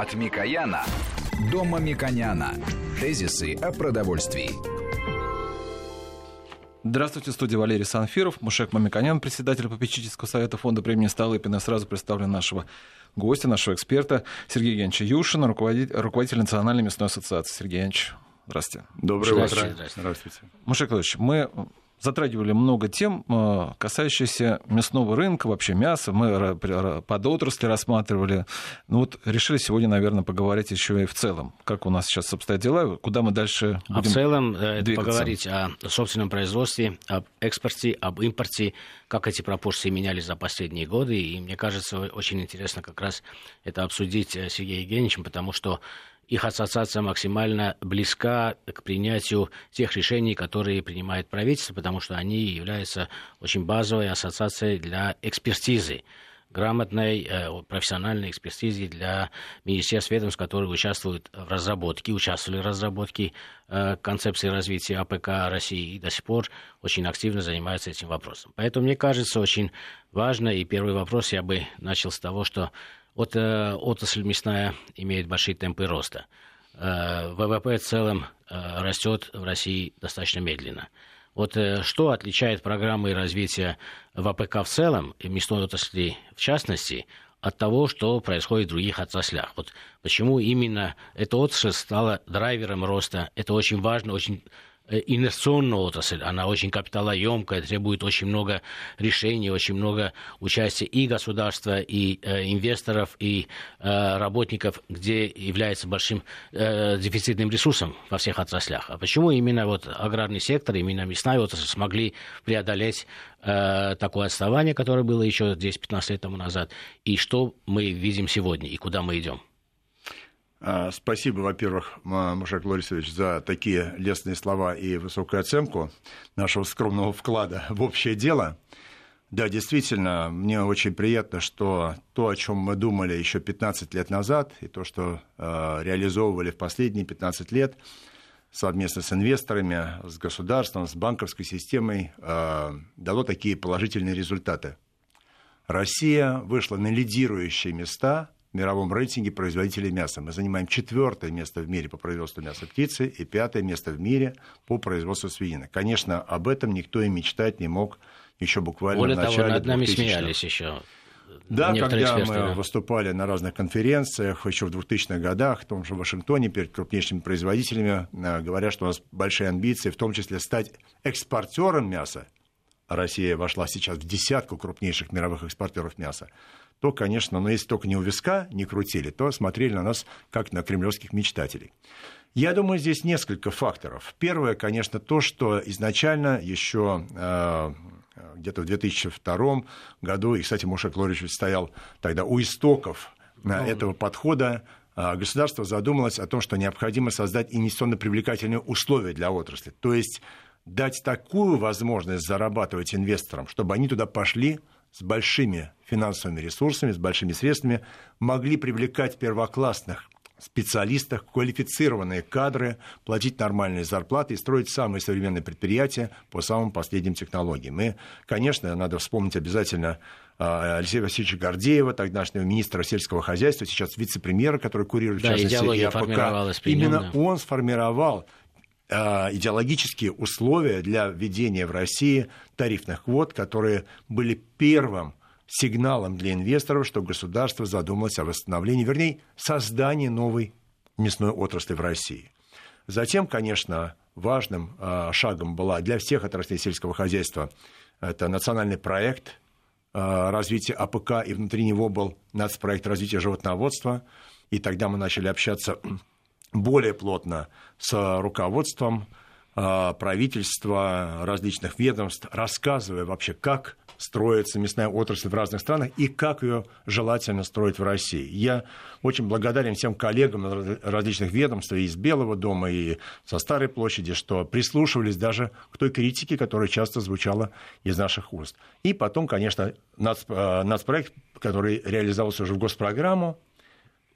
От Микояна до Мамиконяна. Тезисы о продовольствии. Здравствуйте, студия Валерий Санфиров, Мушек Мамиконян, председатель попечительского совета фонда премии Столыпина. Сразу представлю нашего гостя, нашего эксперта Сергея Евгеньевича Юшина, руководитель, руководитель Национальной мясной ассоциации. Сергей Евгеньевич, здравствуйте. Доброе утро. Здравствуйте. Мушек Владимирович, мы затрагивали много тем, э, касающихся мясного рынка, вообще мяса. Мы под отрасли рассматривали. Ну вот решили сегодня, наверное, поговорить еще и в целом. Как у нас сейчас обстоят дела, куда мы дальше будем А в целом э, двигаться? поговорить о собственном производстве, об экспорте, об импорте, как эти пропорции менялись за последние годы. И мне кажется, очень интересно как раз это обсудить с Сергеем Евгеньевичем, потому что их ассоциация максимально близка к принятию тех решений, которые принимает правительство, потому что они являются очень базовой ассоциацией для экспертизы грамотной э, профессиональной экспертизе для министерств ведомств, которые участвуют в разработке, участвовали в разработке э, концепции развития АПК России и до сих пор очень активно занимаются этим вопросом. Поэтому мне кажется очень важно, и первый вопрос я бы начал с того, что вот э, отрасль мясная имеет большие темпы роста. Э, ВВП в целом э, растет в России достаточно медленно. Вот что отличает программы развития ВПК в целом и мясной отрасли в частности от того, что происходит в других отраслях. Вот почему именно эта отрасль стала драйвером роста. Это очень важно, очень Э, инвестиционная отрасль, она очень капиталоемкая, требует очень много решений, очень много участия и государства, и э, инвесторов, и э, работников, где является большим э, дефицитным ресурсом во всех отраслях. А почему именно вот аграрный сектор, именно мясная отрасль смогли преодолеть э, такое отставание, которое было еще 10-15 лет тому назад, и что мы видим сегодня, и куда мы идем? А, спасибо, во-первых, Мушек Лорисович, за такие лестные слова и высокую оценку нашего скромного вклада в общее дело. Да, действительно, мне очень приятно, что то, о чем мы думали еще 15 лет назад, и то, что э, реализовывали в последние 15 лет совместно с инвесторами, с государством, с банковской системой, э, дало такие положительные результаты. Россия вышла на лидирующие места в мировом рейтинге производителей мяса. Мы занимаем четвертое место в мире по производству мяса птицы и пятое место в мире по производству свинины. Конечно, об этом никто и мечтать не мог еще буквально Более в начале того, над нами 2000-х. смеялись еще. Да, некоторые когда эксперты, мы да. выступали на разных конференциях еще в 2000-х годах, в том же Вашингтоне, перед крупнейшими производителями, э, говорят, что у нас большие амбиции, в том числе стать экспортером мяса, Россия вошла сейчас в десятку крупнейших мировых экспортеров мяса, то, конечно, но если только не у виска не крутили, то смотрели на нас как на кремлевских мечтателей. Я думаю, здесь несколько факторов. Первое, конечно, то, что изначально еще э, где-то в 2002 году, и, кстати, Мушек Лорич стоял тогда у истоков э, этого подхода, э, государство задумалось о том, что необходимо создать инвестиционно привлекательные условия для отрасли. То есть дать такую возможность зарабатывать инвесторам, чтобы они туда пошли с большими финансовыми ресурсами, с большими средствами, могли привлекать первоклассных специалистов, квалифицированные кадры, платить нормальные зарплаты и строить самые современные предприятия по самым последним технологиям. Мы, конечно, надо вспомнить обязательно а, Алексея Васильевича Гордеева, тогдашнего министра сельского хозяйства, сейчас вице-премьера, который курирует, в Да, частности, идеология и АПК. Именно он сформировал а, идеологические условия для введения в России тарифных квот, которые были первым сигналом для инвесторов, что государство задумалось о восстановлении, вернее, создании новой мясной отрасли в России. Затем, конечно, важным а, шагом была для всех отраслей сельского хозяйства это национальный проект а, развития АПК, и внутри него был нацпроект развития животноводства. И тогда мы начали общаться более плотно с руководством а, правительства, различных ведомств, рассказывая вообще, как строится мясная отрасль в разных странах и как ее желательно строить в России. Я очень благодарен всем коллегам различных ведомств и из Белого дома, и со Старой площади, что прислушивались даже к той критике, которая часто звучала из наших уст. И потом, конечно, нац, э, нацпроект, который реализовался уже в госпрограмму,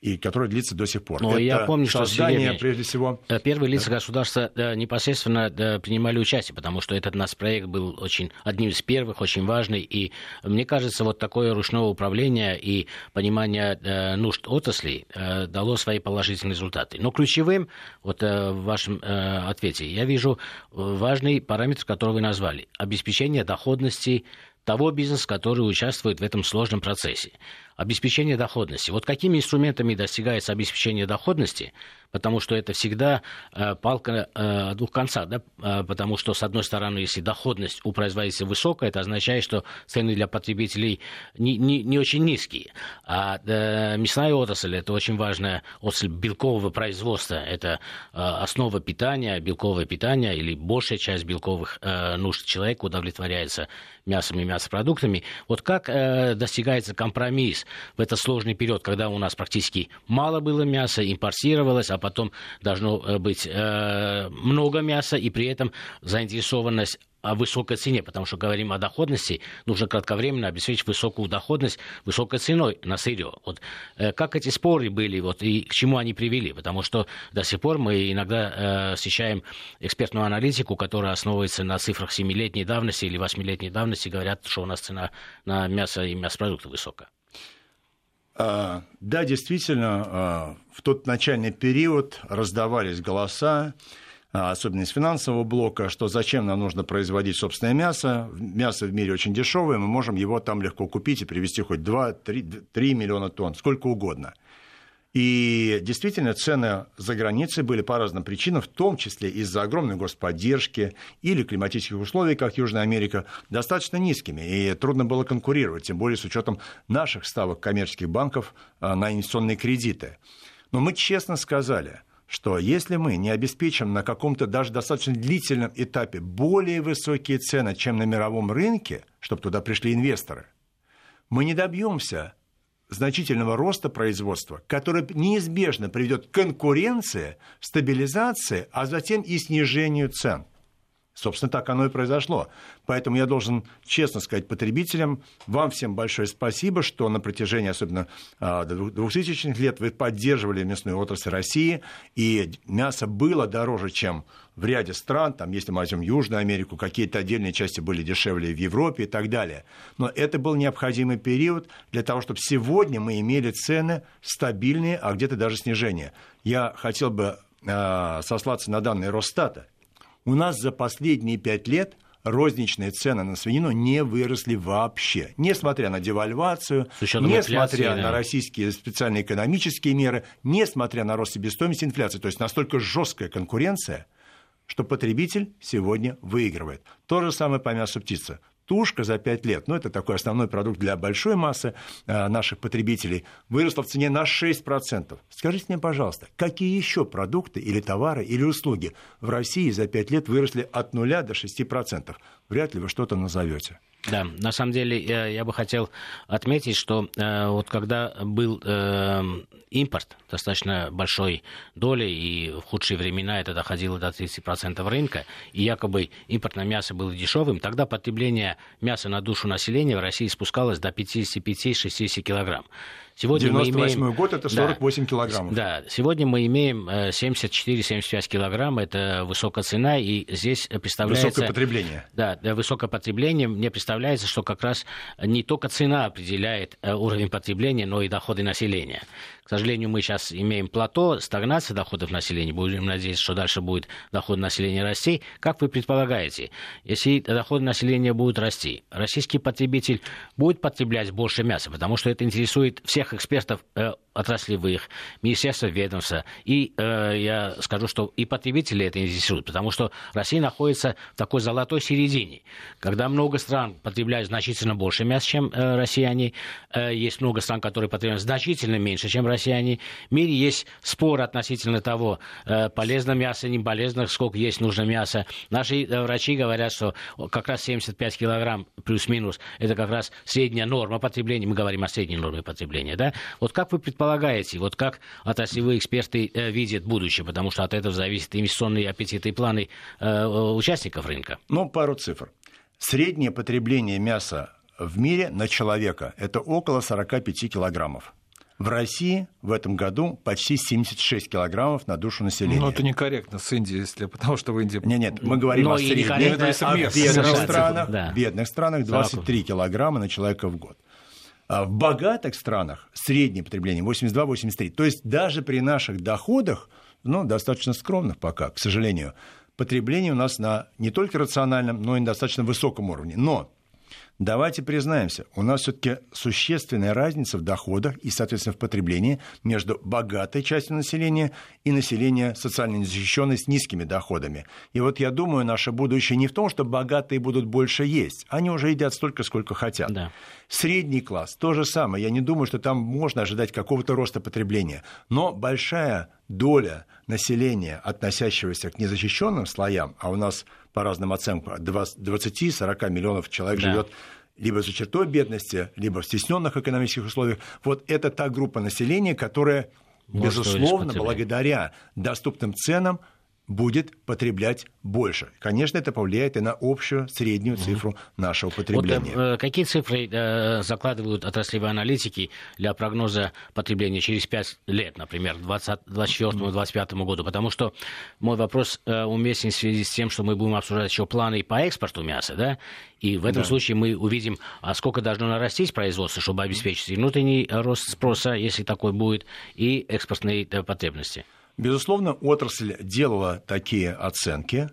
и который длится до сих пор. Но Это я помню, что создание, прежде всего... Э, первые лица да. государства да, непосредственно принимали участие, потому что этот наш проект был очень одним из первых, очень важный, и мне кажется, вот такое ручное управление и понимание э, нужд отрасли э, дало свои положительные результаты. Но ключевым, вот в вашем ответе, я вижу важный параметр, который вы назвали, обеспечение доходности того бизнеса, который участвует в этом сложном процессе. Обеспечение доходности. Вот какими инструментами достигается обеспечение доходности? Потому что это всегда э, палка э, двух концах, да? Э, потому что, с одной стороны, если доходность у производителя высокая, это означает, что цены для потребителей не, не, не очень низкие. А э, мясная отрасль – это очень важная отрасль белкового производства. Это э, основа питания, белковое питание или большая часть белковых э, нужд человека удовлетворяется мясом и мясопродуктами. Вот как э, достигается компромисс в этот сложный период, когда у нас практически мало было мяса, импортировалось, а потом должно э, быть э, много мяса, и при этом заинтересованность о высокой цене, потому что говорим о доходности, нужно кратковременно обеспечить высокую доходность высокой ценой на сырье. Вот, э, как эти споры были вот, и к чему они привели? Потому что до сих пор мы иногда э, встречаем экспертную аналитику, которая основывается на цифрах 7-летней давности или 8-летней давности, говорят, что у нас цена на мясо и мясопродукты высокая. А, да, действительно, а, в тот начальный период раздавались голоса, а, особенно из финансового блока, что зачем нам нужно производить собственное мясо. Мясо в мире очень дешевое, мы можем его там легко купить и привезти хоть 2-3 миллиона тонн, сколько угодно. И действительно, цены за границей были по разным причинам, в том числе из-за огромной господдержки или климатических условий, как Южная Америка, достаточно низкими. И трудно было конкурировать, тем более с учетом наших ставок коммерческих банков а, на инвестиционные кредиты. Но мы честно сказали – что если мы не обеспечим на каком-то даже достаточно длительном этапе более высокие цены, чем на мировом рынке, чтобы туда пришли инвесторы, мы не добьемся значительного роста производства, который неизбежно приведет к конкуренции, стабилизации, а затем и снижению цен. Собственно, так оно и произошло. Поэтому я должен честно сказать потребителям, вам всем большое спасибо, что на протяжении, особенно 2000-х а, лет, вы поддерживали мясную отрасль России, и мясо было дороже, чем в ряде стран, там, если мы возьмем Южную Америку, какие-то отдельные части были дешевле в Европе и так далее. Но это был необходимый период для того, чтобы сегодня мы имели цены стабильные, а где-то даже снижение. Я хотел бы а, сослаться на данные Росстата. У нас за последние пять лет розничные цены на свинину не выросли вообще. Несмотря на девальвацию, несмотря да. на российские специальные экономические меры, несмотря на рост себестоимости инфляции. То есть настолько жесткая конкуренция, что потребитель сегодня выигрывает. То же самое по мясу птицы тушка за 5 лет, ну, это такой основной продукт для большой массы э, наших потребителей, выросла в цене на 6%. Скажите мне, пожалуйста, какие еще продукты или товары или услуги в России за 5 лет выросли от 0 до 6%? Вряд ли вы что-то назовете. Да, на самом деле я, я бы хотел отметить, что э, вот когда был э, импорт достаточно большой долей, и в худшие времена это доходило до 30% рынка, и якобы импортное мясо было дешевым, тогда потребление мяса на душу населения в России спускалось до 55-60 килограмм. Сегодня 98 мы имеем... год это 48 да, килограммов. Да, сегодня мы имеем 74-75 э, килограмм, это высокая цена, и здесь представляется... Высокое потребление. Да, высокое потребление. Мне представляется, что как раз не только цена определяет э, уровень потребления, но и доходы населения. К сожалению, мы сейчас имеем плато, стагнация доходов населения. Будем надеяться, что дальше будет доход населения расти. Как вы предполагаете, если доходы населения будут расти, российский потребитель будет потреблять больше мяса, потому что это интересует всех экспертов э, отраслевых, министерства ведомства. И э, я скажу, что и потребители это интересует, потому что Россия находится в такой золотой середине, когда много стран потребляют значительно больше мяса, чем э, россияне. Э, есть много стран, которые потребляют значительно меньше, чем россияне. В мире есть спор относительно того, э, полезно мясо, не полезно, сколько есть нужно мяса. Наши э, врачи говорят, что как раз 75 килограмм плюс-минус, это как раз средняя норма потребления. Мы говорим о средней норме потребления. Да? Вот как вы предполагаете, вот как отраслевые эксперты э, видят будущее, потому что от этого зависят инвестиционные аппетиты и планы э, участников рынка? Ну, пару цифр. Среднее потребление мяса в мире на человека – это около 45 килограммов. В России в этом году почти 76 килограммов на душу населения. Ну, это некорректно с Индией, если, потому что в Индии... Нет, нет, мы говорим Но о среднем. О бедных странах, да. бедных странах 23 килограмма на человека в год. А в богатых странах среднее потребление 82-83. То есть даже при наших доходах, ну, достаточно скромных пока, к сожалению, потребление у нас на не только рациональном, но и на достаточно высоком уровне. Но давайте признаемся, у нас все-таки существенная разница в доходах и, соответственно, в потреблении между богатой частью населения и населением социально незащищенной с низкими доходами. И вот я думаю, наше будущее не в том, что богатые будут больше есть. Они уже едят столько, сколько хотят. Да. Средний класс то же самое. Я не думаю, что там можно ожидать какого-то роста потребления. Но большая доля населения, относящегося к незащищенным слоям, а у нас по разным оценкам, 20-40 миллионов человек да. живет либо за чертой бедности, либо в стесненных экономических условиях. Вот это та группа населения, которая, Может, безусловно, благодаря доступным ценам будет потреблять больше. Конечно, это повлияет и на общую среднюю цифру нашего потребления. Вот, э, какие цифры э, закладывают отраслевые аналитики для прогноза потребления через 5 лет, например, к 2024-2025 году? Потому что мой вопрос э, уместен в связи с тем, что мы будем обсуждать еще планы по экспорту мяса, да? И в этом да. случае мы увидим, а сколько должно нарастить производство, чтобы обеспечить и внутренний рост спроса, если такой будет, и экспортные потребности. Безусловно, отрасль делала такие оценки,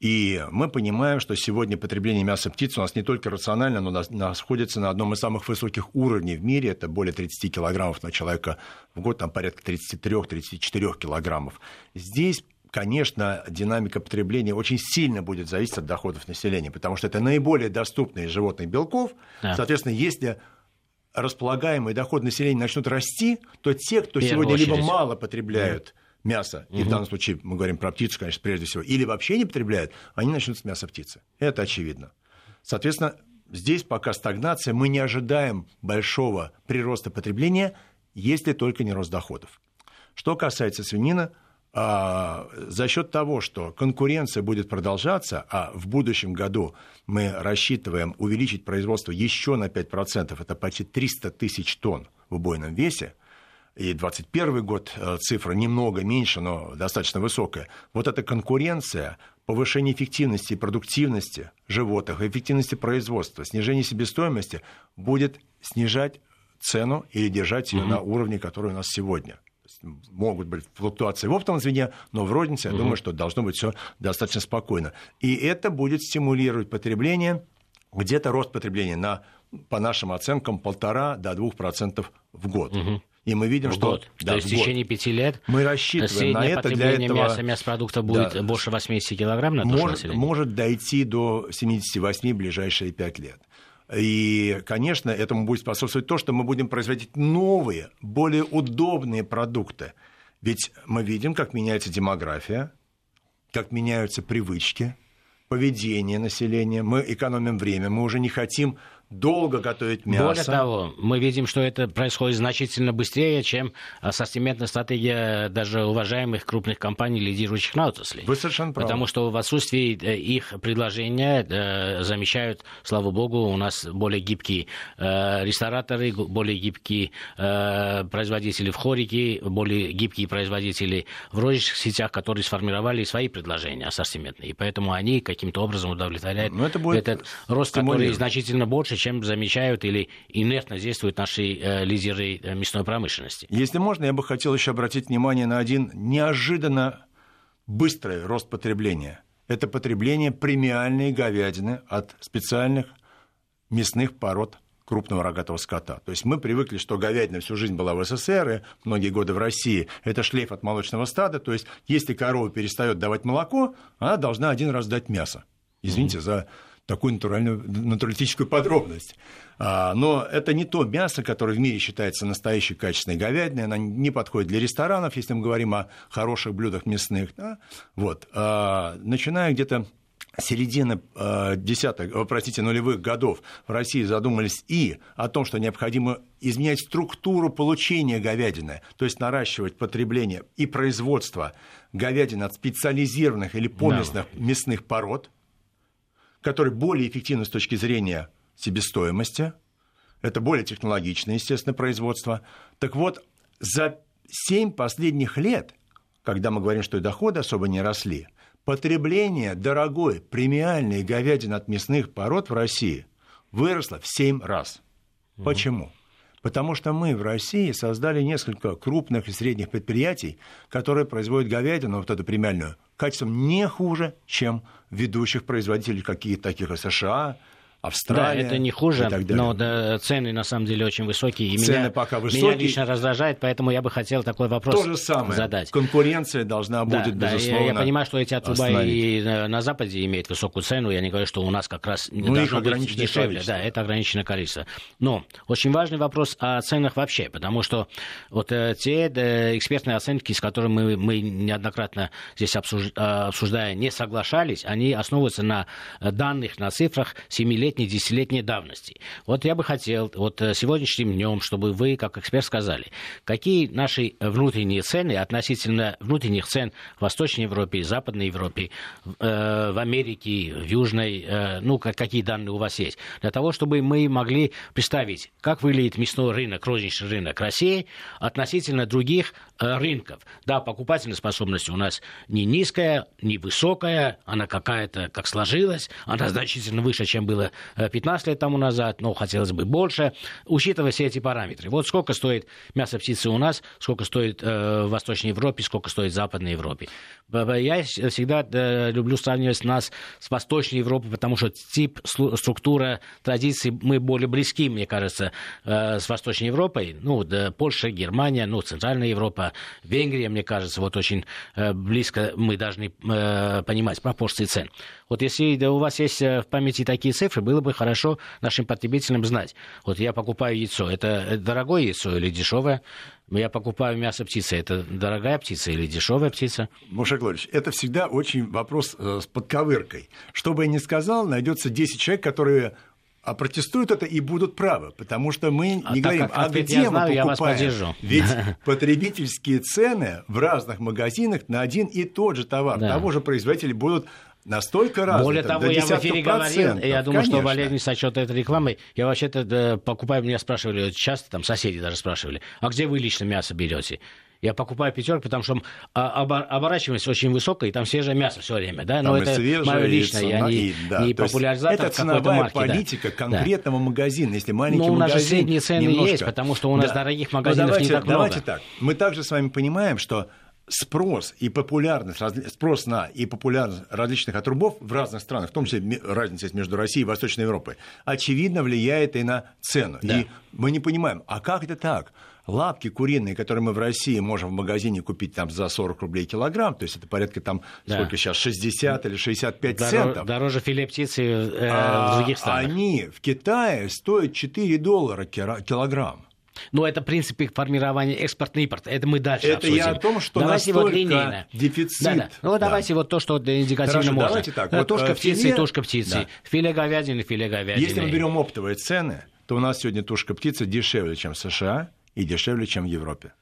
и мы понимаем, что сегодня потребление мяса птиц у нас не только рационально, но находится на одном из самых высоких уровней в мире. Это более 30 килограммов на человека в год, там порядка 33-34 килограммов. Здесь конечно, динамика потребления очень сильно будет зависеть от доходов населения, потому что это наиболее доступные животные белков. Да. Соответственно, если располагаемый доход населения начнут расти, то те, кто сегодня очередь. либо мало потребляют угу. и в данном случае мы говорим про птицу, конечно, прежде всего, или вообще не потребляют, они начнут с мяса птицы. Это очевидно. Соответственно, здесь пока стагнация, мы не ожидаем большого прироста потребления, если только не рост доходов. Что касается свинины, а, за счет того, что конкуренция будет продолжаться, а в будущем году мы рассчитываем увеличить производство еще на 5%, это почти 300 тысяч тонн в убойном весе, и 2021 год э, цифра немного меньше, но достаточно высокая. Вот эта конкуренция, повышение эффективности и продуктивности животных, эффективности производства, снижение себестоимости будет снижать цену или держать ее угу. на уровне, который у нас сегодня. Могут быть флуктуации в оптовом звене, но в рознице, я угу. думаю, что должно быть все достаточно спокойно. И это будет стимулировать потребление, где-то рост потребления на, по нашим оценкам, полтора до двух процентов в год. Угу. И мы видим, в что... Год. Да, То есть в течение пяти лет мы рассчитываем на это. Для этого... мяса, мясопродуктов будет да. больше 80 килограмм на душу может, может дойти до 78 в ближайшие пять лет. И, конечно, этому будет способствовать то, что мы будем производить новые, более удобные продукты. Ведь мы видим, как меняется демография, как меняются привычки, поведение населения. Мы экономим время, мы уже не хотим долго готовить мясо. Более того, мы видим, что это происходит значительно быстрее, чем ассортиментная стратегия даже уважаемых крупных компаний, лидирующих на отрасли. Вы совершенно правы. Потому что в отсутствии э, их предложения э, замещают, слава богу, у нас более гибкие э, рестораторы, более гибкие производители в хорике, более гибкие производители в розничных сетях, которые сформировали свои предложения ассортиментные. И поэтому они каким-то образом удовлетворяют Но это будет этот рост, который значительно больше, чем замечают или инертно действуют наши э, лидеры э, мясной промышленности. Если можно, я бы хотел еще обратить внимание на один неожиданно быстрый рост потребления. Это потребление премиальной говядины от специальных мясных пород крупного рогатого скота. То есть мы привыкли, что говядина всю жизнь была в СССР, и многие годы в России. Это шлейф от молочного стада. То есть если корова перестает давать молоко, она должна один раз дать мясо. Извините mm-hmm. за такую натуральную, натуралистическую подробность. А, но это не то мясо, которое в мире считается настоящей качественной говядиной. Она не подходит для ресторанов, если мы говорим о хороших блюдах мясных. Да? Вот. А, начиная где-то середины э, десятых, простите, нулевых годов в России задумались и о том, что необходимо изменять структуру получения говядины, то есть наращивать потребление и производство говядины от специализированных или поместных да. мясных пород – который более эффективен с точки зрения себестоимости, Это более технологичное, естественно, производство. Так вот, за 7 последних лет, когда мы говорим, что и доходы особо не росли, потребление дорогой премиальной говядины от мясных пород в России выросло в 7 раз. Почему? Потому что мы в России создали несколько крупных и средних предприятий, которые производят говядину, вот эту премиальную, качеством не хуже, чем ведущих производителей каких-то таких США, Австралия. Да, это не хуже, но да, цены на самом деле очень высокие. И цены меня, пока высокие. Меня лично раздражает, поэтому я бы хотел такой вопрос То же самое. задать. Конкуренция должна будет, да, безусловно, я, я понимаю, что эти отруба и на, на Западе имеют высокую цену. Я не говорю, что у нас как раз ну, должно быть дешевле. Количество. Да, это ограниченное количество. Но очень важный вопрос о ценах вообще, потому что вот э, те да, экспертные оценки, с которыми мы, мы неоднократно здесь обсуж, обсуждая, не соглашались, они основываются на данных, на цифрах 7-летней, 10-летней давности. Вот я бы хотел вот э, сегодняшним днем, чтобы вы, как эксперт, сказали, какие наши внутренние цены относительно внутренних цен в Восточной Европе, Западной Европе, э, в Америке, в Южной, э, ну, какие данные у вас есть, для того, чтобы мы могли представить, как выглядит мясной рынок, розничный рынок России относительно других рынков. Да, покупательная способность у нас не низкая, не высокая, она какая-то, как сложилась, она значительно выше, чем было 15 лет тому назад, но хотелось бы больше, учитывая все эти параметры. Вот сколько стоит мясо птицы у нас, сколько стоит э, в Восточной Европе, сколько стоит в Западной Европе. Я всегда э, люблю сравнивать нас с Восточной Европой, потому что тип, структура, традиции мы более близки, мне кажется, э, с Восточной Европой. Ну, да, Польша, Германия, ну, Центральная Европа, Венгрия, мне кажется, вот очень э, близко мы должны э, понимать пропорции цен. Вот если у вас есть э, в памяти такие цифры, было бы хорошо нашим потребителям знать. Вот я покупаю яйцо, это дорогое яйцо или дешевое? Я покупаю мясо птицы, это дорогая птица или дешевая птица? Муша Глорич, это всегда очень вопрос э, с подковыркой. Что бы я ни сказал, найдется 10 человек, которые а протестуют это и будут правы, потому что мы а не говорим, а где я знаю, мы покупаем. Ведь потребительские цены в разных магазинах на один и тот же товар да. того же производителя будут настолько разные. Более того, я в эфире говорил, я думаю, Конечно. что Валерий не сочет этой рекламой. Я вообще-то да, покупаю, меня спрашивали, часто там соседи даже спрашивали, а где вы лично мясо берете? Я покупаю пятерку, потому что а, оборачиваемость очень высокая, и там свежее мясо все время, да. Но там это мое личное, я не, и, да. не популяризатор Это ценовая марки, политика да. конкретного да. магазина. Если маленький Но у нас магазин, же средние цены немножко... есть, потому что у нас да. дорогих магазинов давайте, не так много. давайте так. Мы также с вами понимаем, что спрос и популярность, спрос на и популярность различных отрубов в разных странах, в том числе разница есть между Россией и Восточной Европой, очевидно влияет и на цену. Да. И мы не понимаем, а как это так? Лапки куриные, которые мы в России можем в магазине купить там за 40 рублей килограмм, то есть это порядка там, да. сколько сейчас, 60 или 65 Дорож, центов. Дороже филе птицы э, а, в других странах. Они в Китае стоят 4 доллара килограмм. Но это принципы формирования импорта. Это мы дальше это обсудим. я о том, что давайте вот линейно. дефицит. Да, да. Ну, да. давайте вот то, что индикативно Хорошо, можно. давайте так. Вот, тушка э, птицы, филе... тушка птицы. Да. Филе говядины, филе говядины. Если мы берем оптовые цены, то у нас сегодня тушка птицы дешевле, чем в США и дешевле, чем в Европе.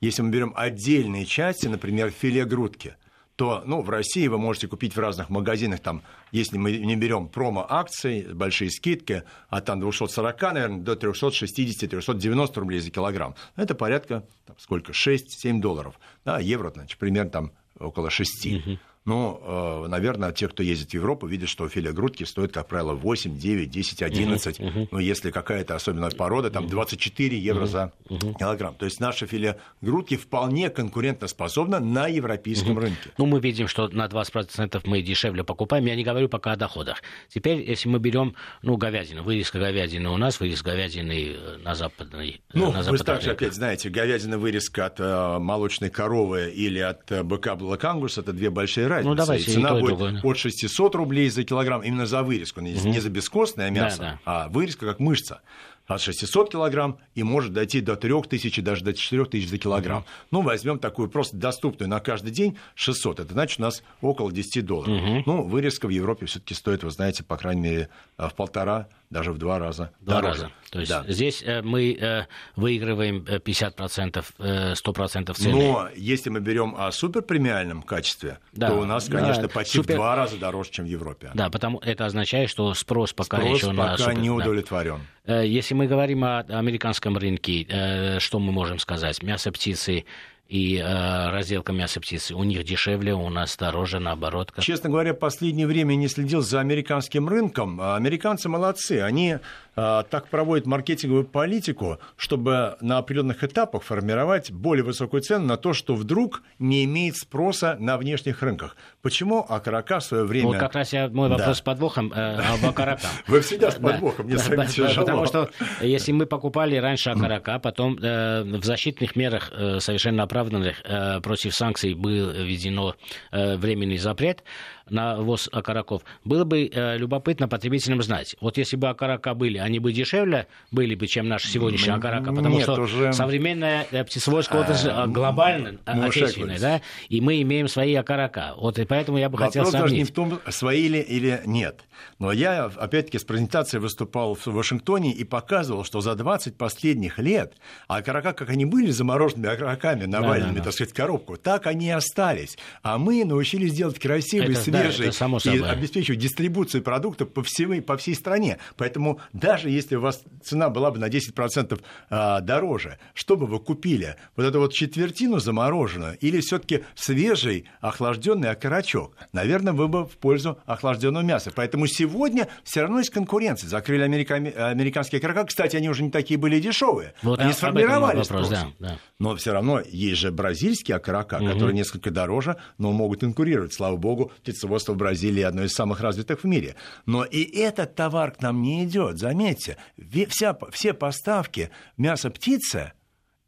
Если мы берем отдельные части, например, филе грудки, то ну, в России вы можете купить в разных магазинах, там, если мы не берем промо-акции, большие скидки, от там 240, наверное, до 360-390 рублей за килограмм. Это порядка, там, сколько, 6-7 долларов. Да, евро, значит, примерно там около 6. Угу. Ну, э, наверное, те, кто ездит в Европу, видят, что филе грудки стоит, как правило, 8, 9, 10, 11. Uh-huh, uh-huh. Но если какая-то особенная порода, там 24 евро uh-huh, за uh-huh. килограмм. То есть наше филе грудки вполне конкурентоспособно на европейском uh-huh. рынке. Ну, мы видим, что на 20% мы дешевле покупаем. Я не говорю пока о доходах. Теперь, если мы берем, ну, говядину, вырезка говядины у нас, вырезка говядины э, на западной Ну, на вы также опять знаете, говядина вырезка от э, молочной коровы или от э, быка блакангуса, это две большие разница. Ну, давайте и цена и будет и другое. от 600 рублей за килограмм именно за вырезку, не, угу. не за бескостное мясо, да, да. а вырезка как мышца от 600 килограмм и может дойти до 3000, даже до 4000 за килограмм. Uh-huh. Ну, возьмем такую просто доступную на каждый день 600. Это значит, у нас около 10 долларов. Uh-huh. Ну, вырезка в Европе все-таки стоит, вы знаете, по крайней мере, в полтора даже в два раза два дороже. раза. То есть Да. здесь э, мы э, выигрываем э, 50%, э, 100% цены. Но если мы берем о суперпремиальном качестве, Да. то у нас, Да, конечно, почти супер- в два раза дороже, чем в Европе. Да, потому это означает, что спрос пока Спрос еще на пока супер- не да. удовлетворен. Э, Если мы говорим о американском рынке, что мы можем сказать? Мясо птицы и э, разделка мяса птицы. У них дешевле, у нас дороже, наоборот. Как- Честно говоря, последнее время не следил за американским рынком. А Американцы молодцы. Они так проводят маркетинговую политику, чтобы на определенных этапах формировать более высокую цену на то, что вдруг не имеет спроса на внешних рынках. Почему окорока в свое время... Вот как раз я, мой Да. вопрос с подвохом э, об окороках. Вы всегда с Да, подвохом, мне да, с вами да, тяжело. Потому что если мы покупали раньше окорока, потом э, в защитных мерах, э, совершенно оправданных, э, против санкций был введено э, временный запрет на ввоз окороков, было бы э, любопытно потребителям знать, вот если бы окорока были, они бы дешевле были бы, чем наши сегодняшние окорока, потому нет, что уже- современная э, птицеводская отрасль э, глобальная, э, Мушек отечественная, да, и мы имеем свои окорока. Вот и поэтому я бы хотел Вопрос даже не сравнить. в том, свои ли или нет. Но я, опять-таки, с презентацией выступал в Вашингтоне и показывал, что за 20 последних лет окорока, как они были замороженными окороками, наваленными, да, да. так сказать, коробку, так они и остались. А мы научились делать красивые, Это да, свежие это само и и собой. обеспечивать дистрибуцию продуктов по всей, по всей стране. Поэтому даже если у вас цена была бы на 10% а, дороже, что бы вы купили? Вот эту вот четвертину замороженную или все-таки свежий охлажденный окорочок? Наверное, вы бы в пользу охлажденного мяса. Поэтому сегодня все равно есть конкуренция. Закрыли америка- американские окорока. Кстати, они уже не такие были дешевые. Вот они об этом сформировали вопрос, да, да. Но все равно есть же бразильские окорока, которые несколько дороже, но могут конкурировать. Слава богу, птицеводство в Бразилии одно из самых развитых в мире. Но и этот товар к нам не идет. Заметьте, вся, все поставки мяса птицы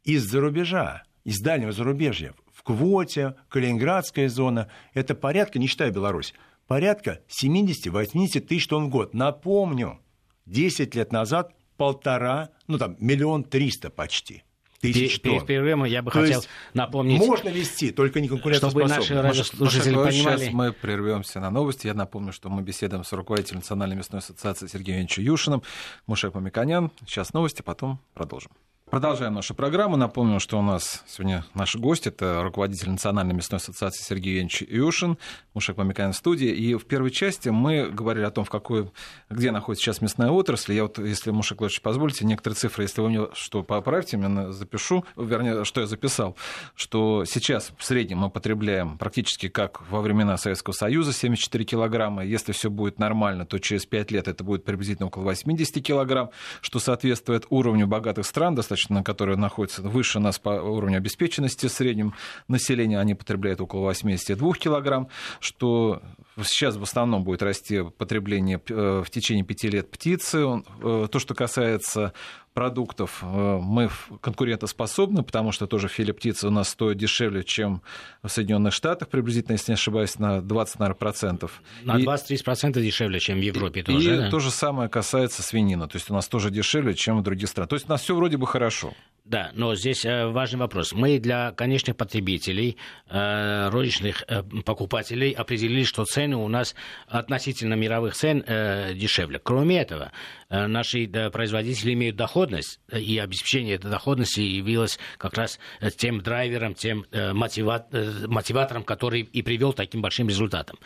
из-за рубежа, из дальнего зарубежья, в квоте, Калининградская зона, это порядка, не считая Беларусь, порядка 70-80 тысяч тонн в год. Напомню, 10 лет назад полтора, ну там миллион триста почти тысяч Перед тонн. перерывом я бы То хотел напомнить... Можно вести, только не конкурентоспособно. наши Может, радиослушатели понимали... Сейчас мы прервемся на новости. Я напомню, что мы беседуем с руководителем Национальной мясной ассоциации Сергеем Ильичем Юшиным, Мушек Мамиканян. Сейчас новости, потом продолжим. Продолжаем нашу программу. Напомню, что у нас сегодня наш гость – это руководитель Национальной мясной ассоциации Сергей Евгеньевич Юшин, Мушек Мамиканян в студии. И в первой части мы говорили о том, в какой, где находится сейчас мясная отрасль. Я вот, если, Мушек Владимирович, позволите, некоторые цифры, если вы мне что, поправьте, меня запишу, вернее, что я записал, что сейчас в среднем мы потребляем практически как во времена Советского Союза 74 килограмма. Если все будет нормально, то через 5 лет это будет приблизительно около 80 килограмм, что соответствует уровню богатых стран, достаточно, которые находятся выше нас по уровню обеспеченности в среднем населения, они потребляют около 82 килограмм, что сейчас в основном будет расти потребление э, в течение пяти лет птицы. Э, То, что касается продуктов, э, мы конкурентоспособны, потому что тоже филе птицы у нас стоит дешевле, чем в Соединенных Штатах, приблизительно, если не ошибаюсь, на 20, наверное, процентов. На И- 20-30% дешевле, чем в Европе и тоже. да? то же самое касается свинины. То есть у нас тоже дешевле, чем в других странах. То есть у нас все вроде бы хорошо. Да, но здесь э, важный вопрос. Мы для конечных потребителей, э, розничных э, покупателей определили, что цены у нас относительно мировых цен дешевле. Кроме этого, наши производители имеют доходность, и обеспечение этой доходности явилось как раз тем драйвером, тем мотива- мотиватором, который и привел к таким большим результатам.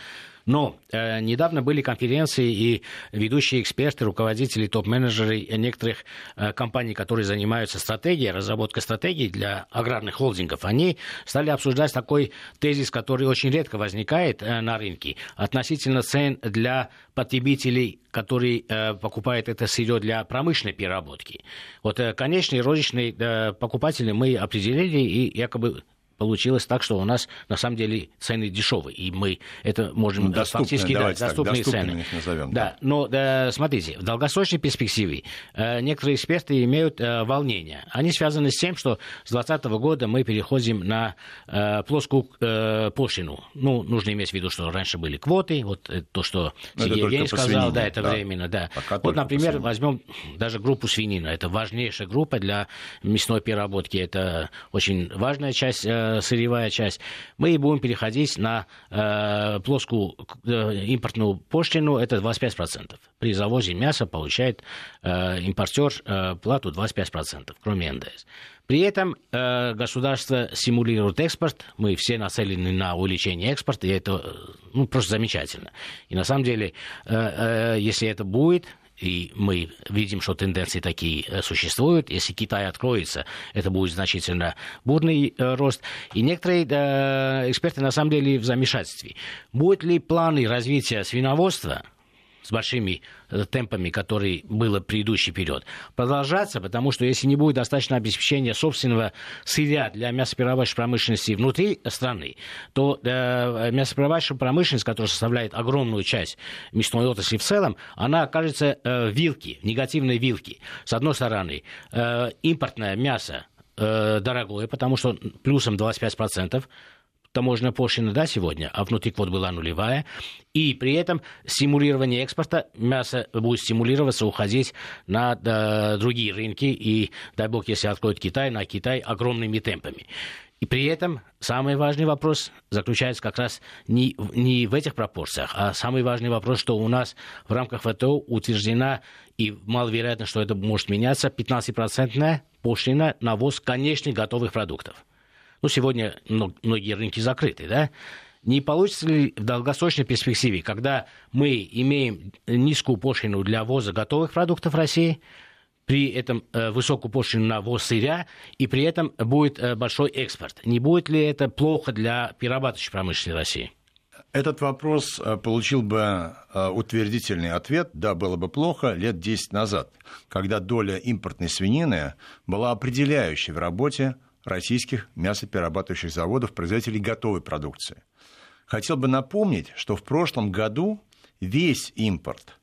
Но э, недавно были конференции, и ведущие эксперты, руководители, топ-менеджеры некоторых э, компаний, которые занимаются стратегией, разработкой стратегий для аграрных холдингов, они стали обсуждать такой тезис, который очень редко возникает э, на рынке, относительно цен для потребителей, которые э, покупают это сырье для промышленной переработки. Вот э, конечные розничные э, покупатели мы определили, и якобы получилось так, что у нас на самом деле цены дешевые, и мы это можем Ну, э, доступные, фактически да, так, доступные цены. назовем, Да, но да, смотрите, в долгосрочной перспективе э, некоторые эксперты имеют э, волнения. Они связаны с тем, что с 2020 года мы переходим на э, плоскую э, пошлину. Ну, нужно иметь в виду, что раньше были квоты, вот э, то, что это Сергей по сказал, да, это да. временно, да. Пока вот, например, возьмем даже группу свинина. Это важнейшая группа для мясной переработки. Это очень важная часть э, э, сырьевая часть, мы будем переходить на э, плоскую э, импортную пошлину, это 25%. При завозе мяса получает э, импортер плату 25%, кроме НДС. При этом э, государство стимулирует экспорт, мы все нацелены на увеличение экспорта, и это ну, просто замечательно. И на самом деле, э, э, если это будет, и мы видим, что тенденции такие э, существуют. Если Китай откроется, это будет значительно бурный э, рост. И некоторые эксперты на самом деле в замешательстве. Будут ли планы развития свиноводства с большими э, темпами, которые было предыдущий период, продолжаться, потому что если не будет достаточно обеспечения собственного сырья для мясоперерабатывающей промышленности внутри страны, то э, мясоперерабатывающая промышленность, которая составляет огромную часть мясной отрасли в целом, она окажется э, вилки, негативной вилки. С одной стороны, э, импортное мясо э, дорогое, потому что плюсом 25%, таможенная пошлина, да, сегодня, а внутри квот была нулевая. И при этом стимулирование экспорта, мясо будет стимулироваться, уходить на да, другие рынки. И, дай бог, если откроют Китай, на Китай огромными темпами. И при этом самый важный вопрос заключается как раз не, не в этих пропорциях, а самый важный вопрос, что у нас в рамках ВТО утверждена, и маловероятно, что это может меняться, 15% пошлина на ввоз конечных готовых продуктов ну, сегодня многие рынки закрыты, да, не получится ли в долгосрочной перспективе, когда мы имеем низкую пошлину для ввоза готовых продуктов России, при этом э, высокую пошлину на ввоз сырья, и при этом будет э, большой экспорт. Не будет ли это плохо для перерабатывающей промышленности России? Этот вопрос э, получил бы утвердительный ответ, да, было бы плохо, лет 10 назад, когда доля импортной свинины была определяющей в работе российских мясоперерабатывающих заводов, производителей готовой продукции. Хотел бы напомнить, что в прошлом году весь импорт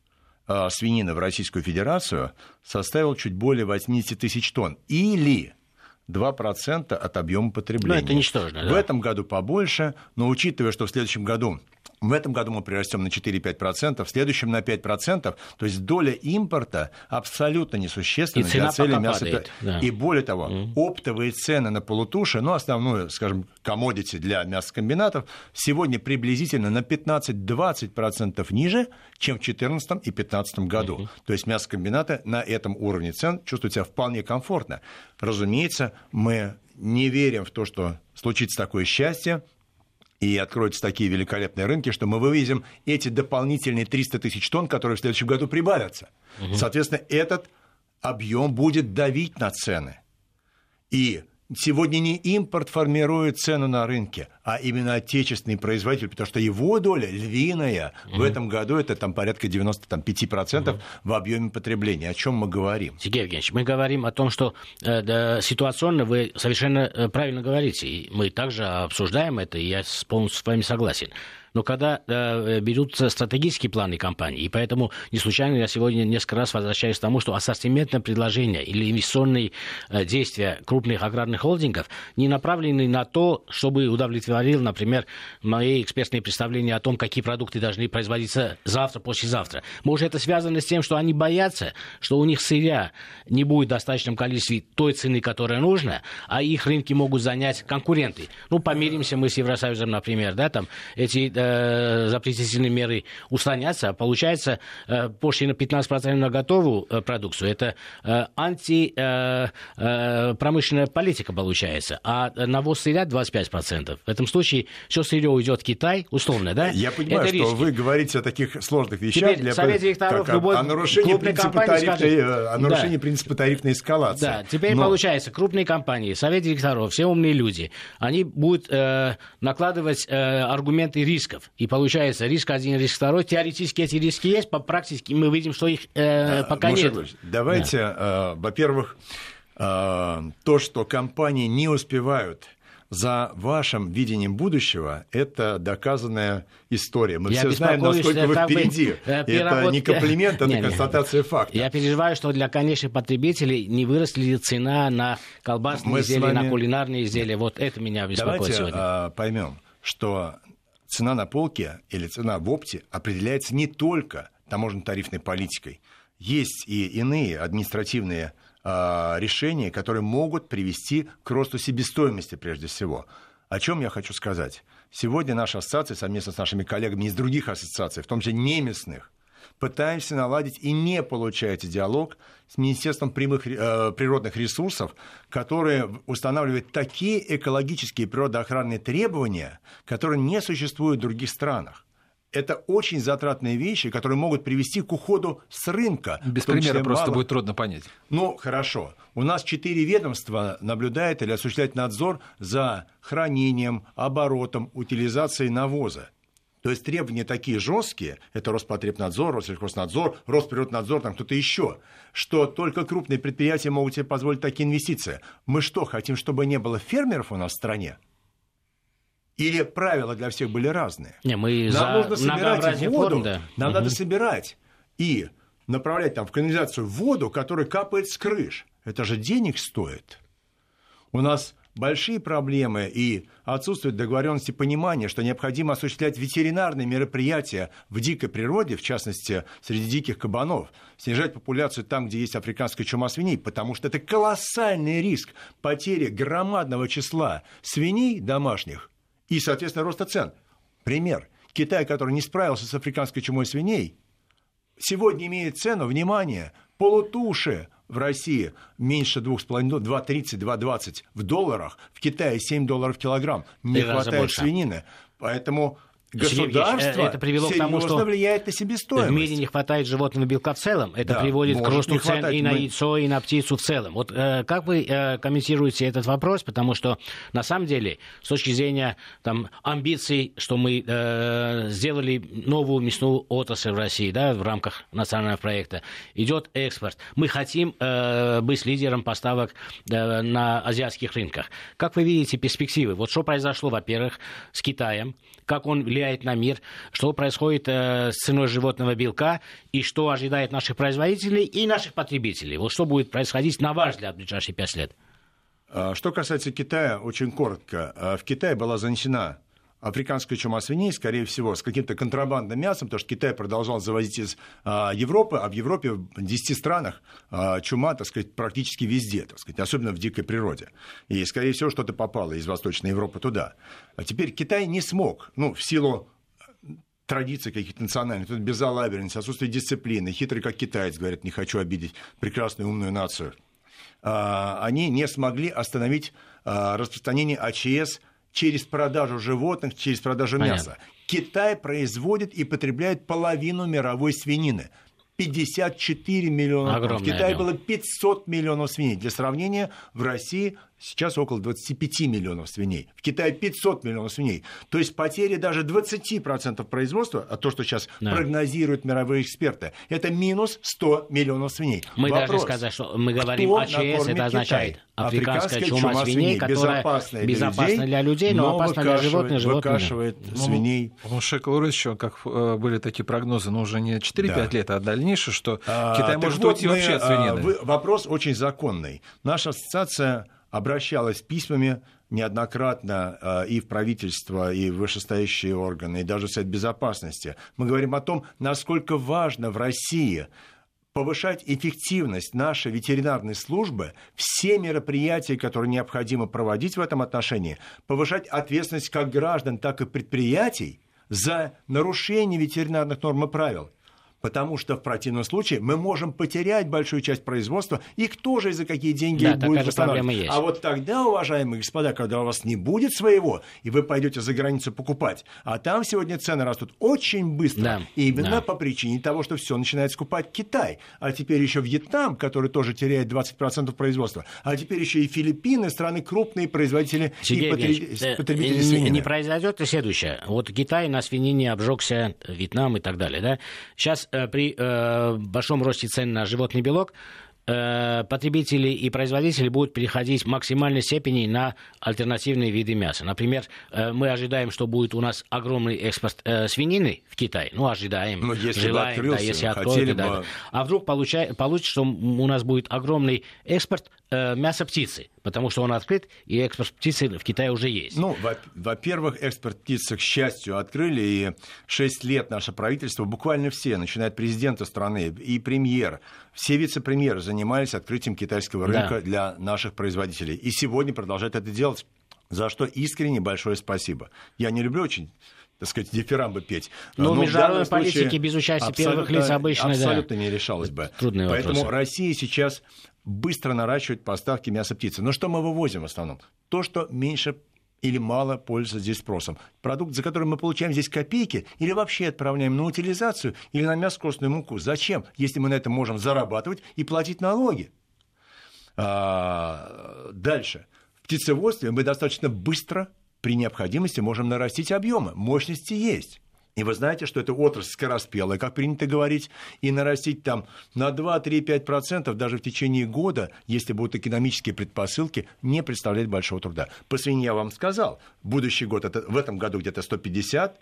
э, свинины в Российскую Федерацию составил чуть более 80 тысяч тонн. Или 2% от объема потребления. Ну, это ничтожно. Да? В этом году побольше, но учитывая, что в следующем году в этом году мы прирастем на 4-5%, в следующем на 5%. То есть доля импорта абсолютно несущественна и для цели мяса. Да. И более того, mm. оптовые цены на полутуши, ну, основную, скажем, комодити для мясокомбинатов, сегодня приблизительно на 15-20% ниже, чем в 2014 и 2015 году. Mm-hmm. То есть мясокомбинаты на этом уровне цен чувствуют себя вполне комфортно. Разумеется, мы не верим в то, что случится такое счастье, и откроются такие великолепные рынки, что мы вывезем эти дополнительные 300 тысяч тонн, которые в следующем году прибавятся. Угу. Соответственно, этот объем будет давить на цены. И Сегодня не импорт формирует цену на рынке, а именно отечественный производитель, потому что его доля львиная угу. в этом году это там порядка 95% угу. в объеме потребления. О чем мы говорим? Сергей Евгеньевич, мы говорим о том, что э, да, ситуационно вы совершенно э, правильно говорите. И мы также обсуждаем это, и я полностью с вами согласен но когда э, берутся стратегические планы компании, и поэтому не случайно я сегодня несколько раз возвращаюсь к тому, что ассортиментное предложение или инвестиционные э, действия крупных аграрных холдингов не направлены на то, чтобы удовлетворил, например, мои экспертные представления о том, какие продукты должны производиться завтра, послезавтра. Может, это связано с тем, что они боятся, что у них сырья не будет в достаточном количестве той цены, которая нужна, а их рынки могут занять конкуренты. Ну, помиримся мы с Евросоюзом, например, да, там эти э, запретительные меры устранятся, а получается э, пошлина 15% на готовую э, продукцию. Это э, антипромышленная э, э, политика получается. А навоз сырья 25%. В этом случае все сырье уйдет в Китай, условно, да? Я понимаю, Это что риски. вы говорите о таких сложных вещах. Теперь для... совет директоров как, любой о нарушении принципа тарифной, скажет, о нарушении да. принципа тарифной эскалации. Да, теперь Но... получается, крупные компании, совет директоров, все умные люди, они будут э, накладывать э, аргументы рисков. И получается, риск один, риск второй. Теоретически эти риски есть, по практике мы видим, что их э, пока Маша нет. Ильич, давайте, да. э, во-первых, э, то, что компании не успевают за вашим видением будущего, это доказанная история. Мы я все знаем, насколько вы впереди. Э, это не комплимент, это констатация факта. Я переживаю, что для конечных потребителей не выросла ли цена на колбасные Мы изделия, вами... на кулинарные изделия. Вот это меня беспокоит Давайте, сегодня. Давайте поймем, что цена на полке или цена в опте определяется не только таможенно-тарифной политикой. Есть и иные административные э, решения, которые могут привести к росту себестоимости прежде всего. О чем я хочу сказать? Сегодня наша ассоциация совместно с нашими коллегами из других ассоциаций, в том числе немецных, пытаемся наладить и не получается диалог с Министерством прямых, э, природных ресурсов, которое устанавливает такие экологические природоохранные требования, которые не существуют в других странах. Это очень затратные вещи, которые могут привести к уходу с рынка. Без примера просто мало... будет трудно понять. Ну, хорошо. У нас четыре ведомства наблюдают или осуществляют надзор за хранением, оборотом, утилизацией навоза. То есть требования такие жесткие, это Роспотребнадзор, Россельхознадзор, Росприроднадзор, там кто-то еще, что только крупные предприятия могут себе позволить такие инвестиции. Мы что, хотим, чтобы не было фермеров у нас в стране? Или правила для всех были разные? Не, мы нам за нужно собирать воду, форм, да. нам угу. надо собирать и направлять там в канализацию воду, которая капает с крыш. Это же денег стоит. У нас большие проблемы и отсутствует договоренности понимания, что необходимо осуществлять ветеринарные мероприятия в дикой природе, в частности, среди диких кабанов, снижать популяцию там, где есть африканская чума свиней, потому что это колоссальный риск потери громадного числа свиней домашних и, соответственно, роста цен. Пример. Китай, который не справился с африканской чумой свиней, сегодня имеет цену, внимание, полутуши в России меньше 2,5, 2,30, 2,20 в долларах, в Китае 7 долларов в килограмм. Не хватает свинины. Поэтому Государство это привело к тому, что влияет на себестоимость. В мире не хватает животного белка в целом. Это да, приводит к росту цен и на яйцо, и на птицу в целом. Вот э, как вы э, комментируете этот вопрос? Потому что на самом деле, с точки зрения там, амбиций, что мы э, сделали новую мясную отрасль в России да, в рамках национального проекта, идет экспорт. Мы хотим э, быть лидером поставок э, на азиатских рынках. Как вы видите перспективы? Вот что произошло, во-первых, с Китаем, как он влияет на мир, что происходит э, с ценой животного белка и что ожидает наших производителей и наших потребителей. Вот что будет происходить, на ваш взгляд, в ближайшие пять лет? А, что касается Китая, очень коротко. А, в Китае была занесена африканская чума свиней, скорее всего, с каким-то контрабандным мясом, потому что Китай продолжал завозить из а, Европы, а в Европе в 10 странах а, чума, так сказать, практически везде, так сказать, особенно в дикой природе. И, скорее всего, что-то попало из Восточной Европы туда. А теперь Китай не смог, ну, в силу традиций каких-то национальных, тут безалаберность, отсутствие дисциплины, хитрый как китаец, говорят, не хочу обидеть прекрасную умную нацию, а, они не смогли остановить а, распространение АЧС через продажу животных, через продажу Понятно. мяса. Китай производит и потребляет половину мировой свинины. 54 миллиона. Огромный в Китае объем. было 500 миллионов свиней. Для сравнения, в России Сейчас около 25 миллионов свиней. В Китае 500 миллионов свиней. То есть потери даже 20% производства, а то, что сейчас да. прогнозируют мировые эксперты, это минус 100 миллионов свиней. Мы Вопрос, должны сказать, что мы говорим о ЧС, это означает Китай? африканская, чума, чума свиней, свиней которая безопасная, безопасна для людей, но, но опасна для животных. животных. Выкашивает ну, свиней. Ну, Шекл еще, как э, были такие прогнозы, ну, уже не 4-5 да. лет, а дальнейшее, что а, Китай может вот уйти мы, вообще от свинины. А, вопрос очень законный. Наша ассоциация обращалась письмами неоднократно э, и в правительство, и в вышестоящие органы, и даже в Совет Безопасности. Мы говорим о том, насколько важно в России повышать эффективность нашей ветеринарной службы, все мероприятия, которые необходимо проводить в этом отношении, повышать ответственность как граждан, так и предприятий за нарушение ветеринарных норм и правил потому что в противном случае мы можем потерять большую часть производства, и кто же и за какие деньги да, будет восстанавливать. А вот тогда, уважаемые господа, когда у вас не будет своего, и вы пойдете за границу покупать, а там сегодня цены растут очень быстро, да, именно да. по причине того, что все начинает скупать Китай, а теперь еще Вьетнам, который тоже теряет 20% производства, а теперь еще и Филиппины, страны крупные производители Сергей и потреб... потребители свинины. Не произойдет ли следующее? Вот Китай на свинине обжегся, Вьетнам и так далее, да? Сейчас при э, большом росте цен на животный белок э, потребители и производители будут переходить в максимальной степени на альтернативные виды мяса. Например, мы ожидаем, что будет у нас огромный экспорт свинины в Китай. Ну, ожидаем. Но если желаем, открылся, да, если откроют, бы... да, А вдруг получай, получится, что у нас будет огромный экспорт мяса птицы потому что он открыт, и экспорт птицы в Китае уже есть. Ну, во-первых, экспорт птицы, к счастью, открыли, и 6 лет наше правительство, буквально все, начиная от президента страны и премьер, все вице-премьеры занимались открытием китайского рынка да. для наших производителей. И сегодня продолжают это делать За что искренне большое спасибо. Я не люблю очень так сказать, дифирамбы петь. Но, Но в международной политике без участия первых лиц обычно абсолютно да, не решалось бы. Трудные Поэтому вопросы. Россия сейчас быстро наращивает поставки мяса птицы. Но что мы вывозим в основном? То, что меньше или мало пользуется здесь спросом. Продукт, за который мы получаем здесь копейки, или вообще отправляем на утилизацию, или на мясо, костную муку. Зачем, если мы на этом можем зарабатывать и платить налоги? А, дальше. В птицеводстве мы достаточно быстро при необходимости можем нарастить объемы. Мощности есть. И вы знаете, что это отрасль скороспелая, как принято говорить, и нарастить там на 2-3-5% даже в течение года, если будут экономические предпосылки, не представляет большого труда. По свинье я вам сказал, будущий год, это, в этом году где-то 150,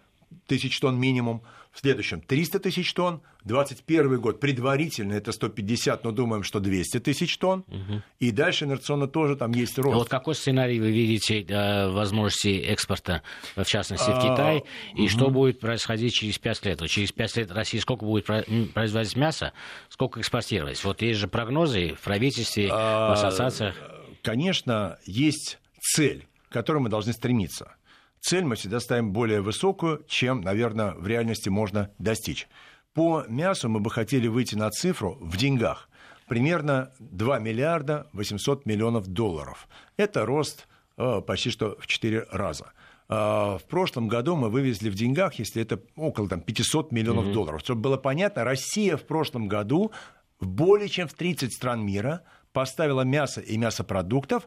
тысяч тонн минимум, в следующем 300 тысяч тонн, 2021 год предварительно это 150, но думаем, что 200 тысяч тонн, угу. и дальше инерционно тоже там есть рост. А вот какой сценарий вы видите э, возможности экспорта, в частности, в Китай, а, и угу. что будет происходить через 5 лет? Вот через 5 лет Россия сколько будет производить мяса, сколько экспортировать? Вот есть же прогнозы в правительстве, а, в ассоциациях. Конечно, есть цель, к которой мы должны стремиться цель мы всегда ставим более высокую, чем, наверное, в реальности можно достичь. По мясу мы бы хотели выйти на цифру в деньгах примерно 2 миллиарда 800 миллионов долларов. Это рост э, почти что в 4 раза. Э, в прошлом году мы вывезли в деньгах, если это около там, 500 миллионов mm-hmm. долларов. Чтобы было понятно, Россия в прошлом году в более чем в 30 стран мира поставила мясо и мясопродуктов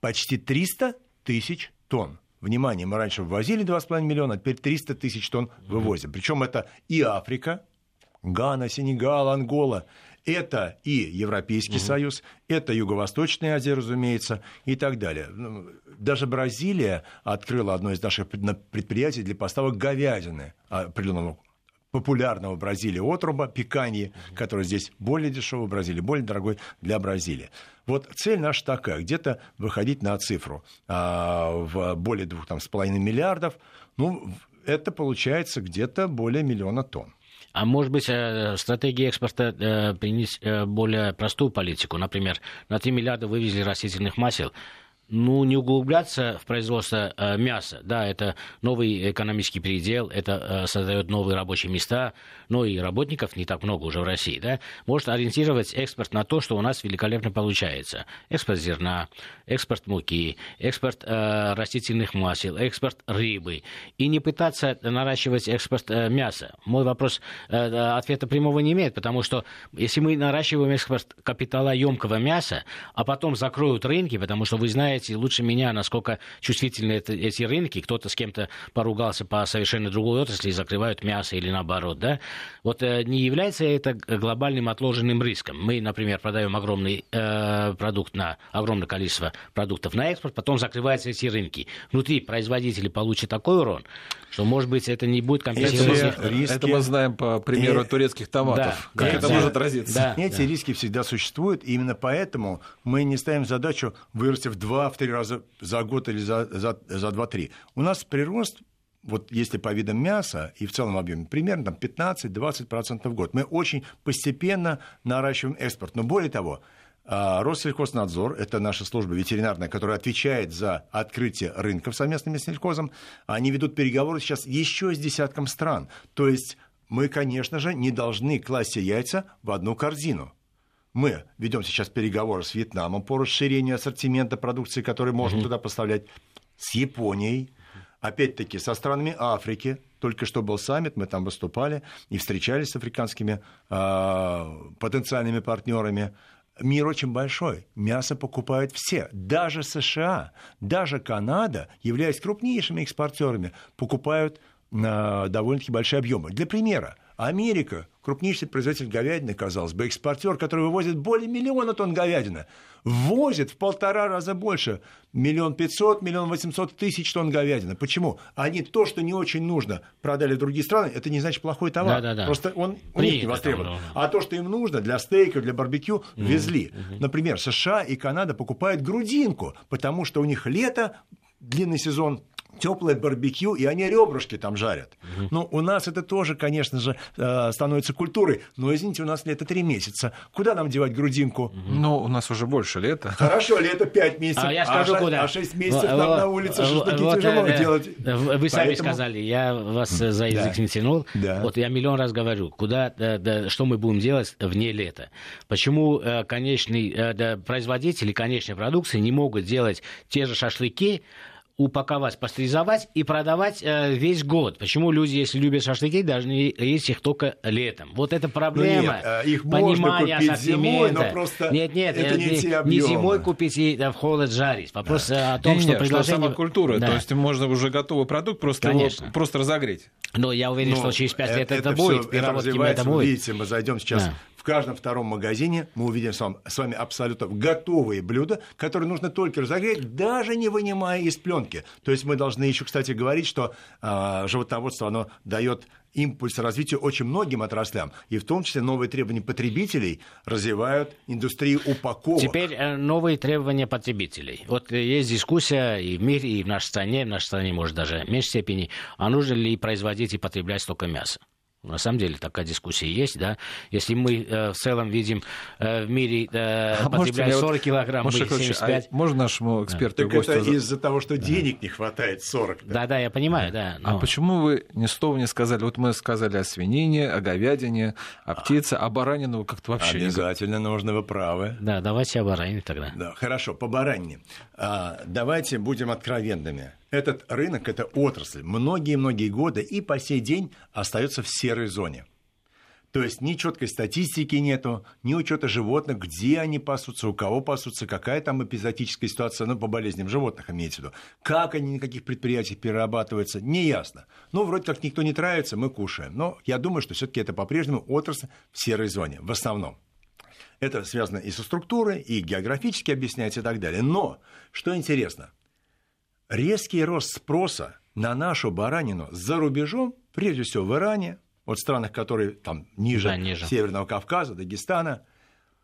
почти 300 тысяч тонн. Внимание, мы раньше ввозили 2,5 миллиона, а теперь 300 тысяч тонн вывозим. Причем это и Африка, Гана, Сенегал, Ангола. Это и Европейский угу. Союз, это Юго-Восточная Азия, разумеется, и так далее. Ну, даже Бразилия открыла одно из наших предприятий для поставок говядины определенного популярного в Бразилии отруба, пиканье, который здесь более дешевый в Бразилии, более дорогой для Бразилии. Вот цель наша такая, где-то выходить на цифру а, в более двух там, с половиной миллиардов. Ну, это получается где-то более миллиона тонн. А может быть, э, стратегия экспорта э, принять э, более простую политику? Например, на 3 миллиарда вывезли растительных масел, ну, не углубляться в производство э, мяса. Да, это новый экономический передел, это э, создает новые рабочие места, но и работников не так много уже в России. Да? Может ориентировать экспорт на то, что у нас великолепно получается. Экспорт зерна, экспорт муки, экспорт э, растительных масел, экспорт рыбы. И не пытаться наращивать экспорт э, мяса. Мой вопрос э, ответа прямого не имеет, потому что если мы наращиваем экспорт капиталоемкого мяса, а потом закроют рынки, потому что вы знаете, знаете лучше меня, насколько чувствительны это, эти рынки. Кто-то с кем-то поругался по совершенно другой отрасли и закрывают мясо или наоборот. Да? Вот э, не является это глобальным отложенным риском. Мы, например, продаем огромный э, продукт на огромное количество продуктов на экспорт, потом закрываются эти рынки. Внутри производители получат такой урон, что, может быть, это не будет компенсировать это, риски. Это мы знаем по примеру и... турецких томатов, да, как да, это да, может отразиться. Да, Эти да. риски всегда существуют, и именно поэтому мы не ставим задачу вырасти в два в три раза за год или за, за, за 2-3. У нас прирост вот если по видам мяса и в целом объеме, примерно там, 15-20% в год. Мы очень постепенно наращиваем экспорт. Но более того, а, Россельхознадзор, это наша служба ветеринарная, которая отвечает за открытие рынков совместными с сельхозом, они ведут переговоры сейчас еще с десятком стран. То есть мы, конечно же, не должны класть яйца в одну корзину. Мы ведем сейчас переговоры с Вьетнамом по расширению ассортимента продукции, которую можно mm-hmm. туда поставлять, с Японией, опять-таки со странами Африки. Только что был саммит, мы там выступали и встречались с африканскими э, потенциальными партнерами. Мир очень большой. Мясо покупают все. Даже США, даже Канада, являясь крупнейшими экспортерами, покупают э, довольно-таки большие объемы. Для примера, Америка, крупнейший производитель говядины, казалось бы, экспортер, который вывозит более миллиона тонн говядины, ввозит в полтора раза больше, миллион пятьсот, миллион восемьсот тысяч тонн говядины. Почему? Они то, что не очень нужно, продали в другие страны, это не значит плохой товар. Да, да, да. Просто он у них не востребован. А то, что им нужно для стейков, для барбекю, везли. Mm-hmm. Например, США и Канада покупают грудинку, потому что у них лето, длинный сезон, теплое барбекю, и они ребрышки там жарят. Угу. Ну, у нас это тоже, конечно же, э, становится культурой. Но, извините, у нас лето три месяца. Куда нам девать грудинку? Ну, у нас уже больше лета. Хорошо, лето пять месяцев. А я скажу, а, куда. А шесть месяцев нам на улице шашлыки вот, тяжело э, делать. Вы сами Поэтому... сказали, я вас за язык да. не тянул. Да. Вот я миллион раз говорю, куда, да, да, что мы будем делать вне лета. Почему э, конечный э, да, производители конечной продукции не могут делать те же шашлыки, упаковать, пастеризовать и продавать э, весь год. Почему люди, если любят шашлыки, должны есть их только летом? Вот это проблема. Ну нет, их понимания можно зимой, но просто нет, нет, это не, не, не зимой купить и в холод жарить. Вопрос да. о том, не, что нет, предложение... Что сама культура, да. то есть можно уже готовый продукт просто, его, просто разогреть. Но я уверен, но что через пять лет это, это будет, это, это будет. Видите, мы зайдем сейчас да в каждом втором магазине мы увидим с вами, с вами абсолютно готовые блюда, которые нужно только разогреть, даже не вынимая из пленки. То есть мы должны еще, кстати, говорить, что э, животноводство оно дает импульс развитию очень многим отраслям, и в том числе новые требования потребителей развивают индустрию упаковок. Теперь э, новые требования потребителей. Вот э, есть дискуссия и в мире, и в нашей стране, в нашей стране, может, даже в меньшей степени, а нужно ли производить и потреблять столько мяса. На самом деле такая дискуссия есть, да. Если мы э, в целом видим э, в мире э, а потребляем 40 вот, килограмм, мы 75. А можно нашему эксперту так гостю... это из-за того, что денег не хватает 40. Да-да, я понимаю, да. Но... А почему вы ни слова не сказали? Вот мы сказали о свинине, о говядине, о птице, а баранину как-то вообще Обязательно не... нужно, вы правы. Да, давайте о баранине тогда. Да, хорошо, по баранине. А, давайте будем откровенными этот рынок, эта отрасль многие-многие годы и по сей день остается в серой зоне. То есть ни четкой статистики нету, ни учета животных, где они пасутся, у кого пасутся, какая там эпизодическая ситуация, ну, по болезням животных имеется в виду. Как они на каких предприятиях перерабатываются, не ясно. Ну, вроде как никто не травится, мы кушаем. Но я думаю, что все таки это по-прежнему отрасль в серой зоне, в основном. Это связано и со структурой, и географически объясняется и так далее. Но, что интересно – резкий рост спроса на нашу баранину за рубежом, прежде всего в Иране, вот в странах, которые там ниже, да, ниже. Северного Кавказа, Дагестана,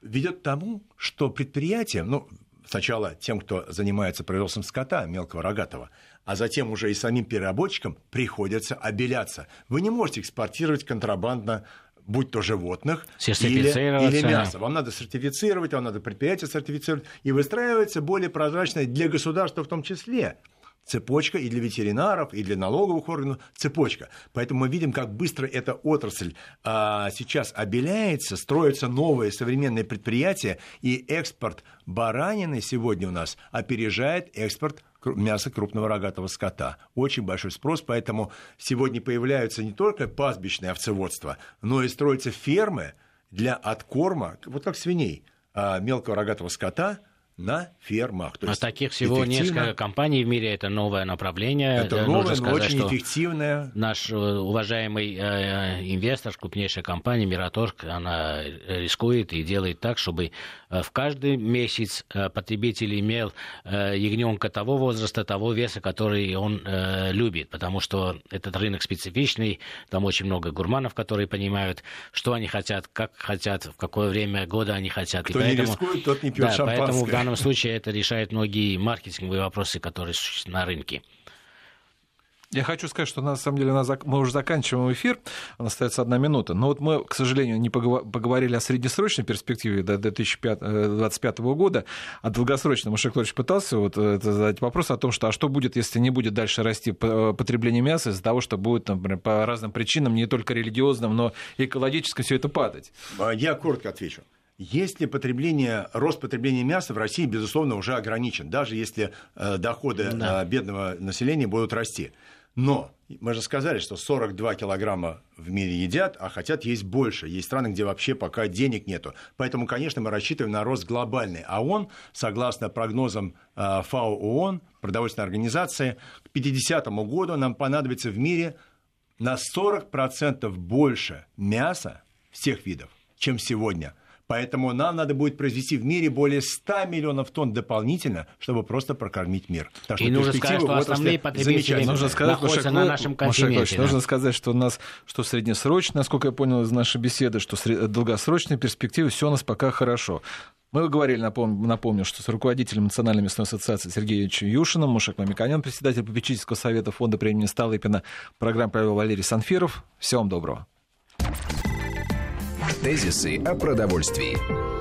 ведет к тому, что предприятиям, ну, сначала тем, кто занимается производством скота мелкого рогатого, а затем уже и самим переработчикам приходится обеляться. Вы не можете экспортировать контрабандно будь то животных или, или мясо. Вам надо сертифицировать, вам надо предприятие сертифицировать, и выстраивается более прозрачная для государства в том числе цепочка и для ветеринаров, и для налоговых органов цепочка. Поэтому мы видим, как быстро эта отрасль а, сейчас обеляется, строятся новые современные предприятия, и экспорт баранины сегодня у нас опережает экспорт мяса крупного рогатого скота. Очень большой спрос, поэтому сегодня появляются не только пастбищные овцеводства, но и строятся фермы для откорма, вот как свиней, а, мелкого рогатого скота – на фермах. То а таких всего несколько компаний в мире, это новое направление. Это новое, Нужно сказать, очень эффективное. Наш э, уважаемый э, инвестор, крупнейшая компания Мираторг, она рискует и делает так, чтобы э, в каждый месяц э, потребитель имел э, ягненка того возраста, того веса, который он э, любит, потому что этот рынок специфичный, там очень много гурманов, которые понимают, что они хотят, как хотят, в какое время года они хотят. Кто и поэтому, не рискует, тот не пьет да, шампанское. Поэтому в данном случае это решает многие маркетинговые вопросы, которые существуют на рынке. Я хочу сказать, что на самом деле мы уже заканчиваем эфир, у нас остается одна минута. Но вот мы, к сожалению, не поговорили о среднесрочной перспективе до 2025 э, года, а долгосрочно Маша Клович пытался вот э, задать вопрос о том, что а что будет, если не будет дальше расти э, потребление мяса из-за того, что будет, например, по разным причинам, не только религиозным, но и экологическим все это падать? Я коротко отвечу. Если потребление, рост потребления мяса в России, безусловно, уже ограничен, даже если э, доходы да. э, бедного населения будут расти. Но мы же сказали, что 42 килограмма в мире едят, а хотят есть больше. Есть страны, где вообще пока денег нету. Поэтому, конечно, мы рассчитываем на рост глобальный. А он, согласно прогнозам э, ФАО ООН, продовольственной организации, к 50 году нам понадобится в мире на 40% больше мяса всех видов, чем сегодня. Поэтому нам надо будет произвести в мире более 100 миллионов тонн дополнительно, чтобы просто прокормить мир. Так что и нужно сказать, что основные потребители нужно сказать, находятся Машек, на нашем континенте. да? Нужно сказать, что у нас, что среднесрочно, насколько я понял из нашей беседы, что долгосрочные перспективы, все у нас пока хорошо. Мы говорили, напомню, напомню, что с руководителем Национальной мясной ассоциации Сергеем Юшиным, Мушек Мамиканян, председатель попечительского совета фонда премии Столыпина, программу провел Валерий Санфиров. Всего вам доброго. Тезисы о продовольствии.